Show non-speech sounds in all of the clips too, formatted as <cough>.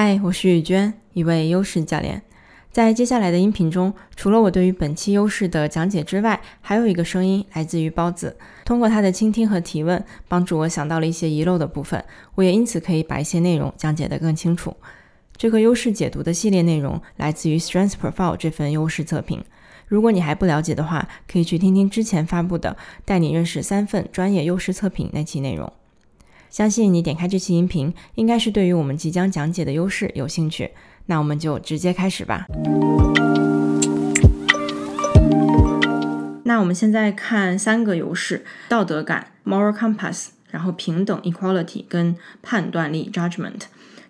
嗨，我是雨娟，一位优势教练。在接下来的音频中，除了我对于本期优势的讲解之外，还有一个声音来自于包子。通过他的倾听和提问，帮助我想到了一些遗漏的部分，我也因此可以把一些内容讲解得更清楚。这个优势解读的系列内容来自于 Strength Profile 这份优势测评。如果你还不了解的话，可以去听听之前发布的《带你认识三份专业优势测评》那期内容。相信你点开这期音频，应该是对于我们即将讲解的优势有兴趣。那我们就直接开始吧。那我们现在看三个优势：道德感 （moral compass），然后平等 （equality） 跟判断力 （judgment）。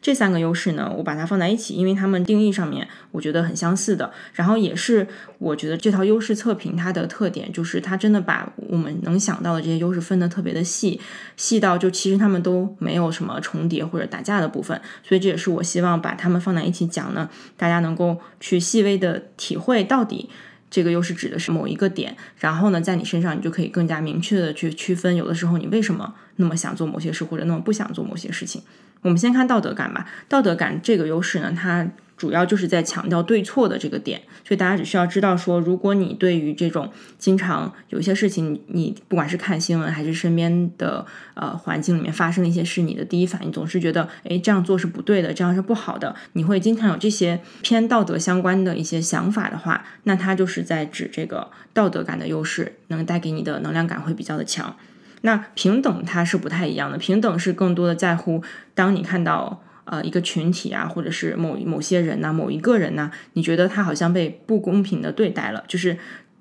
这三个优势呢，我把它放在一起，因为它们定义上面我觉得很相似的。然后也是我觉得这套优势测评它的特点，就是它真的把我们能想到的这些优势分得特别的细，细到就其实它们都没有什么重叠或者打架的部分。所以这也是我希望把它们放在一起讲呢，大家能够去细微的体会到底这个优势指的是某一个点，然后呢，在你身上你就可以更加明确的去区分，有的时候你为什么那么想做某些事，或者那么不想做某些事情。我们先看道德感吧。道德感这个优势呢，它主要就是在强调对错的这个点，所以大家只需要知道说，如果你对于这种经常有一些事情，你不管是看新闻还是身边的呃环境里面发生的一些事，你的第一反应总是觉得，哎，这样做是不对的，这样是不好的，你会经常有这些偏道德相关的一些想法的话，那它就是在指这个道德感的优势能带给你的能量感会比较的强。那平等它是不太一样的，平等是更多的在乎，当你看到呃一个群体啊，或者是某某些人呐，某一个人呐，你觉得他好像被不公平的对待了，就是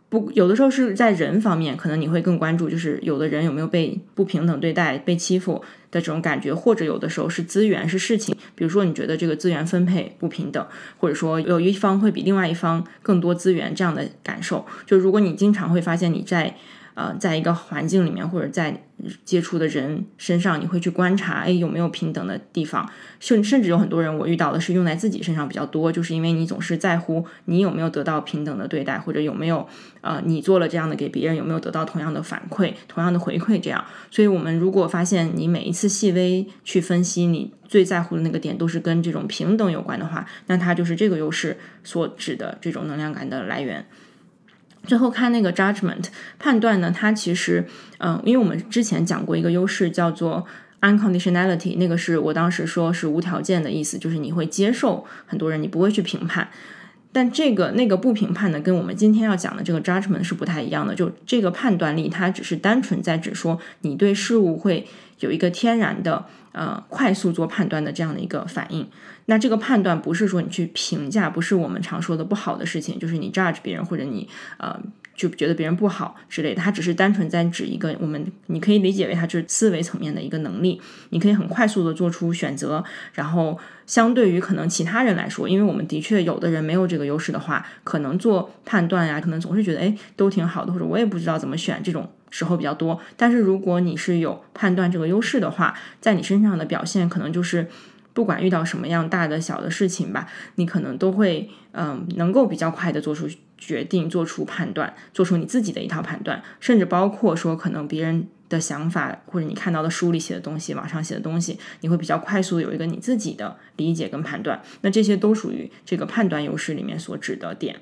不有的时候是在人方面，可能你会更关注，就是有的人有没有被不平等对待、被欺负的这种感觉，或者有的时候是资源是事情，比如说你觉得这个资源分配不平等，或者说有一方会比另外一方更多资源这样的感受，就如果你经常会发现你在。呃，在一个环境里面，或者在接触的人身上，你会去观察，哎，有没有平等的地方？甚甚至有很多人，我遇到的是用在自己身上比较多，就是因为你总是在乎你有没有得到平等的对待，或者有没有呃，你做了这样的给别人有没有得到同样的反馈、同样的回馈？这样，所以我们如果发现你每一次细微去分析，你最在乎的那个点都是跟这种平等有关的话，那它就是这个优势所指的这种能量感的来源。最后看那个 judgment 判断呢，它其实，嗯，因为我们之前讲过一个优势叫做 unconditionality，那个是我当时说是无条件的意思，就是你会接受很多人，你不会去评判。但这个那个不评判的，跟我们今天要讲的这个 judgment 是不太一样的。就这个判断力，它只是单纯在指说你对事物会有一个天然的。呃，快速做判断的这样的一个反应，那这个判断不是说你去评价，不是我们常说的不好的事情，就是你 judge 别人或者你呃就觉得别人不好之类的，它只是单纯在指一个我们你可以理解为它就是思维层面的一个能力，你可以很快速的做出选择，然后相对于可能其他人来说，因为我们的确有的人没有这个优势的话，可能做判断呀，可能总是觉得哎都挺好的，或者我也不知道怎么选这种。时候比较多，但是如果你是有判断这个优势的话，在你身上的表现可能就是，不管遇到什么样大的小的事情吧，你可能都会嗯能够比较快的做出决定，做出判断，做出你自己的一套判断，甚至包括说可能别人的想法或者你看到的书里写的东西、网上写的东西，你会比较快速有一个你自己的理解跟判断，那这些都属于这个判断优势里面所指的点。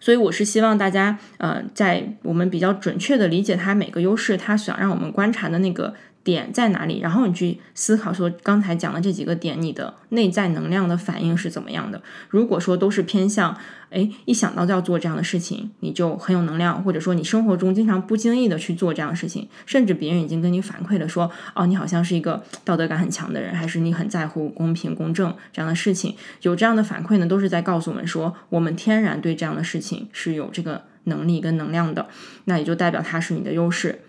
所以我是希望大家，呃，在我们比较准确的理解它每个优势，它想让我们观察的那个。点在哪里？然后你去思考说，刚才讲的这几个点，你的内在能量的反应是怎么样的？如果说都是偏向，哎，一想到就要做这样的事情，你就很有能量，或者说你生活中经常不经意的去做这样的事情，甚至别人已经跟你反馈了说，哦，你好像是一个道德感很强的人，还是你很在乎公平公正这样的事情，有这样的反馈呢，都是在告诉我们说，我们天然对这样的事情是有这个能力跟能量的，那也就代表它是你的优势。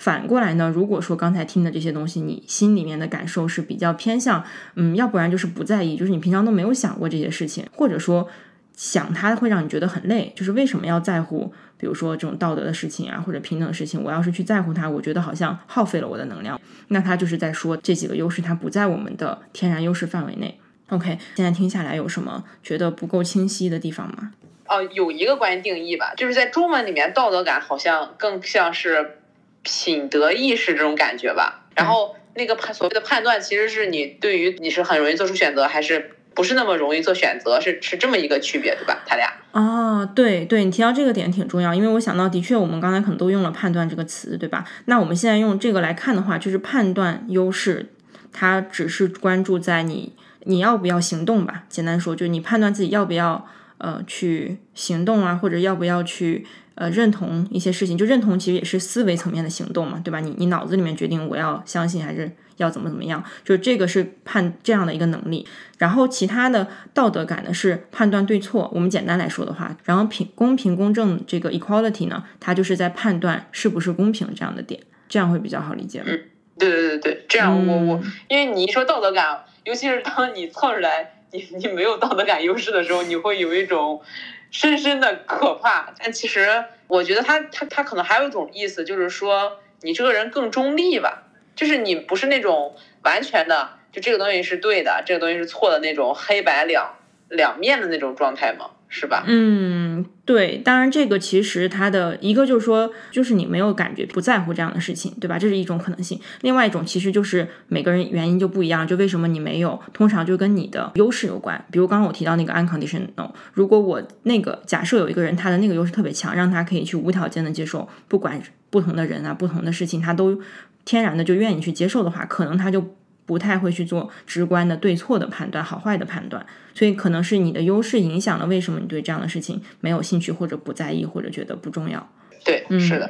反过来呢？如果说刚才听的这些东西，你心里面的感受是比较偏向，嗯，要不然就是不在意，就是你平常都没有想过这些事情，或者说想它会让你觉得很累，就是为什么要在乎，比如说这种道德的事情啊，或者平等的事情，我要是去在乎它，我觉得好像耗费了我的能量。那他就是在说这几个优势，它不在我们的天然优势范围内。OK，现在听下来有什么觉得不够清晰的地方吗？哦，有一个关于定义吧，就是在中文里面，道德感好像更像是。品德意识这种感觉吧，然后那个判所谓的判断，其实是你对于你是很容易做出选择，还是不是那么容易做选择，是是这么一个区别，对吧？他俩。啊，对对，你提到这个点挺重要，因为我想到，的确我们刚才可能都用了“判断”这个词，对吧？那我们现在用这个来看的话，就是判断优势，它只是关注在你你要不要行动吧。简单说，就是你判断自己要不要呃去行动啊，或者要不要去呃认同一些事情。就认同其实也是思维层面的行动嘛，对吧？你你脑子里面决定我要相信还是。要怎么怎么样？就这个是判这样的一个能力，然后其他的道德感呢是判断对错。我们简单来说的话，然后平公平公正这个 equality 呢，它就是在判断是不是公平这样的点，这样会比较好理解。嗯，对对对对，这样我我，因为你一说道德感，尤其是当你测出来你你没有道德感优势的时候，你会有一种深深的可怕。但其实我觉得他他他可能还有一种意思，就是说你这个人更中立吧。就是你不是那种完全的，就这个东西是对的，这个东西是错的那种黑白两两面的那种状态吗？是吧？嗯，对。当然，这个其实它的一个就是说，就是你没有感觉，不在乎这样的事情，对吧？这是一种可能性。另外一种其实就是每个人原因就不一样，就为什么你没有，通常就跟你的优势有关。比如刚刚我提到那个 unconditional，如果我那个假设有一个人他的那个优势特别强，让他可以去无条件的接受，不管不同的人啊、不同的事情，他都。天然的就愿意去接受的话，可能他就不太会去做直观的对错的判断、好坏的判断。所以可能是你的优势影响了为什么你对这样的事情没有兴趣，或者不在意，或者觉得不重要。对，是的。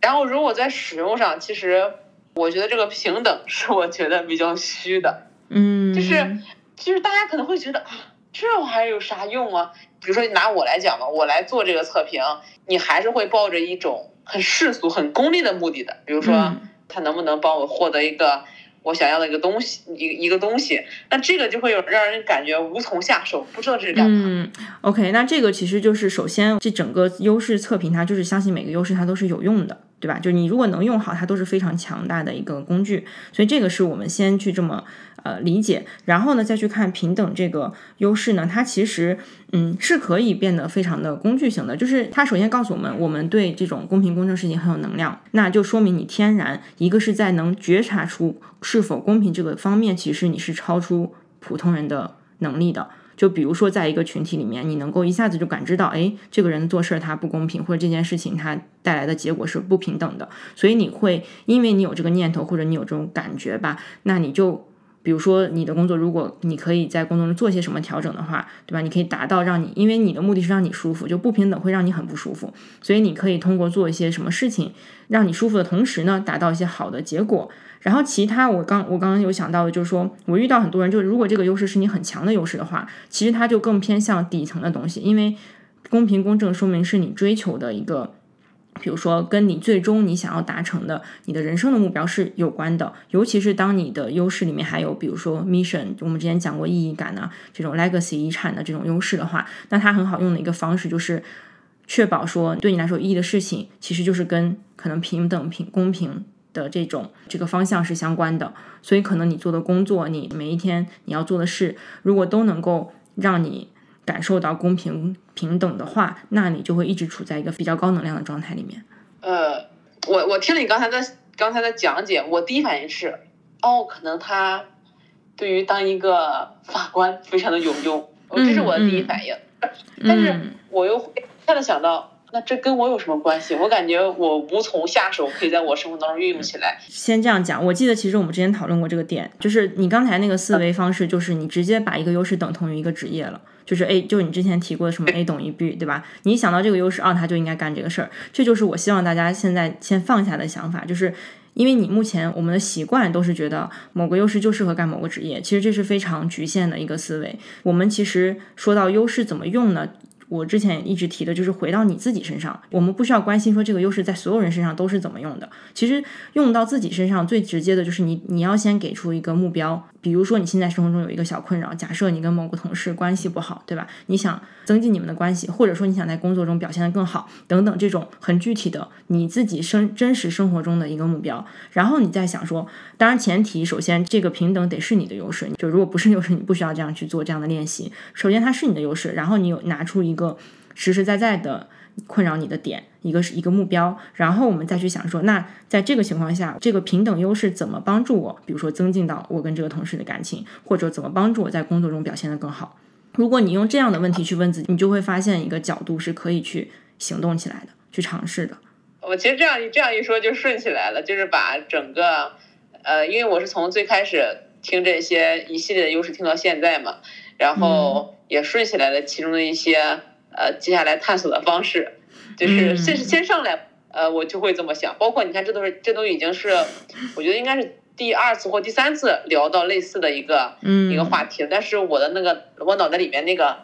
然后如果在使用上，其实我觉得这个平等是我觉得比较虚的。嗯，就是就是大家可能会觉得啊，这玩意儿有啥用啊？比如说你拿我来讲吧，我来做这个测评，你还是会抱着一种很世俗、很功利的目的的，比如说。他能不能帮我获得一个我想要的一个东西，一一个东西？那这个就会有让人感觉无从下手，不知道这是干嘛。嗯，OK，那这个其实就是首先，这整个优势测评，它就是相信每个优势它都是有用的。对吧？就是你如果能用好，它都是非常强大的一个工具。所以这个是我们先去这么呃理解，然后呢再去看平等这个优势呢，它其实嗯是可以变得非常的工具型的。就是它首先告诉我们，我们对这种公平公正事情很有能量，那就说明你天然一个是在能觉察出是否公平这个方面，其实你是超出普通人的能力的。就比如说，在一个群体里面，你能够一下子就感知到，哎，这个人做事他不公平，或者这件事情他带来的结果是不平等的，所以你会因为你有这个念头，或者你有这种感觉吧，那你就，比如说你的工作，如果你可以在工作中做些什么调整的话，对吧？你可以达到让你，因为你的目的是让你舒服，就不平等会让你很不舒服，所以你可以通过做一些什么事情，让你舒服的同时呢，达到一些好的结果。然后其他，我刚我刚刚有想到的，就是说我遇到很多人，就是如果这个优势是你很强的优势的话，其实它就更偏向底层的东西，因为公平公正说明是你追求的一个，比如说跟你最终你想要达成的你的人生的目标是有关的，尤其是当你的优势里面还有比如说 mission，我们之前讲过意义感呢，这种 legacy 遗产的这种优势的话，那它很好用的一个方式就是确保说对你来说意义的事情，其实就是跟可能平等平公平。的这种这个方向是相关的，所以可能你做的工作，你每一天你要做的事，如果都能够让你感受到公平平等的话，那你就会一直处在一个比较高能量的状态里面。呃，我我听了你刚才的刚才的讲解，我第一反应是，哦，可能他对于当一个法官非常的有用，这是我的第一反应。但是我又会突然想到。那这跟我有什么关系？我感觉我无从下手，可以在我生活当中运用起来。先这样讲，我记得其实我们之前讨论过这个点，就是你刚才那个思维方式，就是你直接把一个优势等同于一个职业了，就是 A，就是你之前提过的什么 A 等于 B，对吧？你想到这个优势啊，他就应该干这个事儿。这就是我希望大家现在先放下的想法，就是因为你目前我们的习惯都是觉得某个优势就适合干某个职业，其实这是非常局限的一个思维。我们其实说到优势怎么用呢？我之前一直提的就是回到你自己身上，我们不需要关心说这个优势在所有人身上都是怎么用的。其实用到自己身上最直接的就是你，你要先给出一个目标。比如说你现在生活中有一个小困扰，假设你跟某个同事关系不好，对吧？你想增进你们的关系，或者说你想在工作中表现得更好，等等这种很具体的你自己生真实生活中的一个目标。然后你再想说，当然前提首先这个平等得是你的优势，就如果不是优势，你不需要这样去做这样的练习。首先它是你的优势，然后你有拿出一个实实在在的。困扰你的点，一个是一个目标，然后我们再去想说，那在这个情况下，这个平等优势怎么帮助我？比如说增进到我跟这个同事的感情，或者怎么帮助我在工作中表现得更好？如果你用这样的问题去问自己，你就会发现一个角度是可以去行动起来的，去尝试的。我其实这样这样一说就顺起来了，就是把整个，呃，因为我是从最开始听这些一系列的优势听到现在嘛，然后也顺起来了其中的一些呃接下来探索的方式，就是先先上来，呃，我就会这么想。包括你看，这都是这都已经是，我觉得应该是第二次或第三次聊到类似的一个一个话题，但是我的那个我脑袋里面那个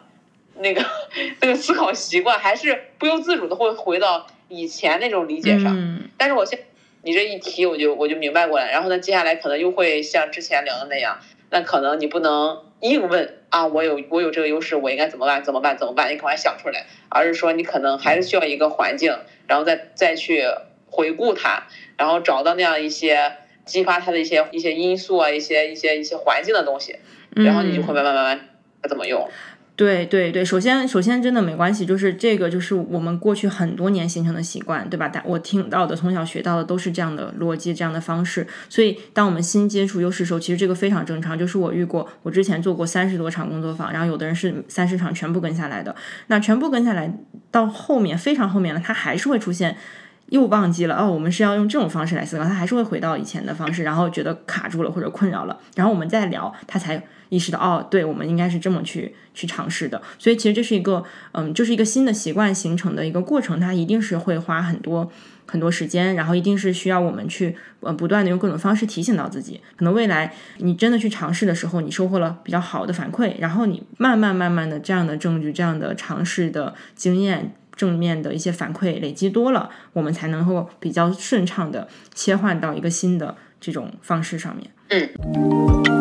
那个 <laughs> 那个思考习惯还是不由自主的会回到。以前那种理解上，但是我现你这一提，我就我就明白过来。然后呢，接下来可能又会像之前聊的那样，那可能你不能硬问啊，我有我有这个优势，我应该怎么办？怎么办？怎么办？你赶快想出来。而是说，你可能还是需要一个环境，然后再再去回顾它，然后找到那样一些激发它的一些一些因素啊，一些一些一些环境的东西，然后你就会慢慢慢慢怎么用。对对对，首先首先真的没关系，就是这个就是我们过去很多年形成的习惯，对吧？但我听到的、从小学到的都是这样的逻辑、这样的方式。所以，当我们新接触优势的时候，其实这个非常正常。就是我遇过，我之前做过三十多场工作坊，然后有的人是三十场全部跟下来的。那全部跟下来到后面非常后面了，他还是会出现又忘记了哦，我们是要用这种方式来思考，他还是会回到以前的方式，然后觉得卡住了或者困扰了，然后我们再聊，他才。意识到哦，对，我们应该是这么去去尝试的。所以其实这是一个，嗯，就是一个新的习惯形成的一个过程，它一定是会花很多很多时间，然后一定是需要我们去呃不断的用各种方式提醒到自己。可能未来你真的去尝试的时候，你收获了比较好的反馈，然后你慢慢慢慢的这样的证据、这样的尝试的经验、正面的一些反馈累积多了，我们才能够比较顺畅的切换到一个新的这种方式上面。嗯。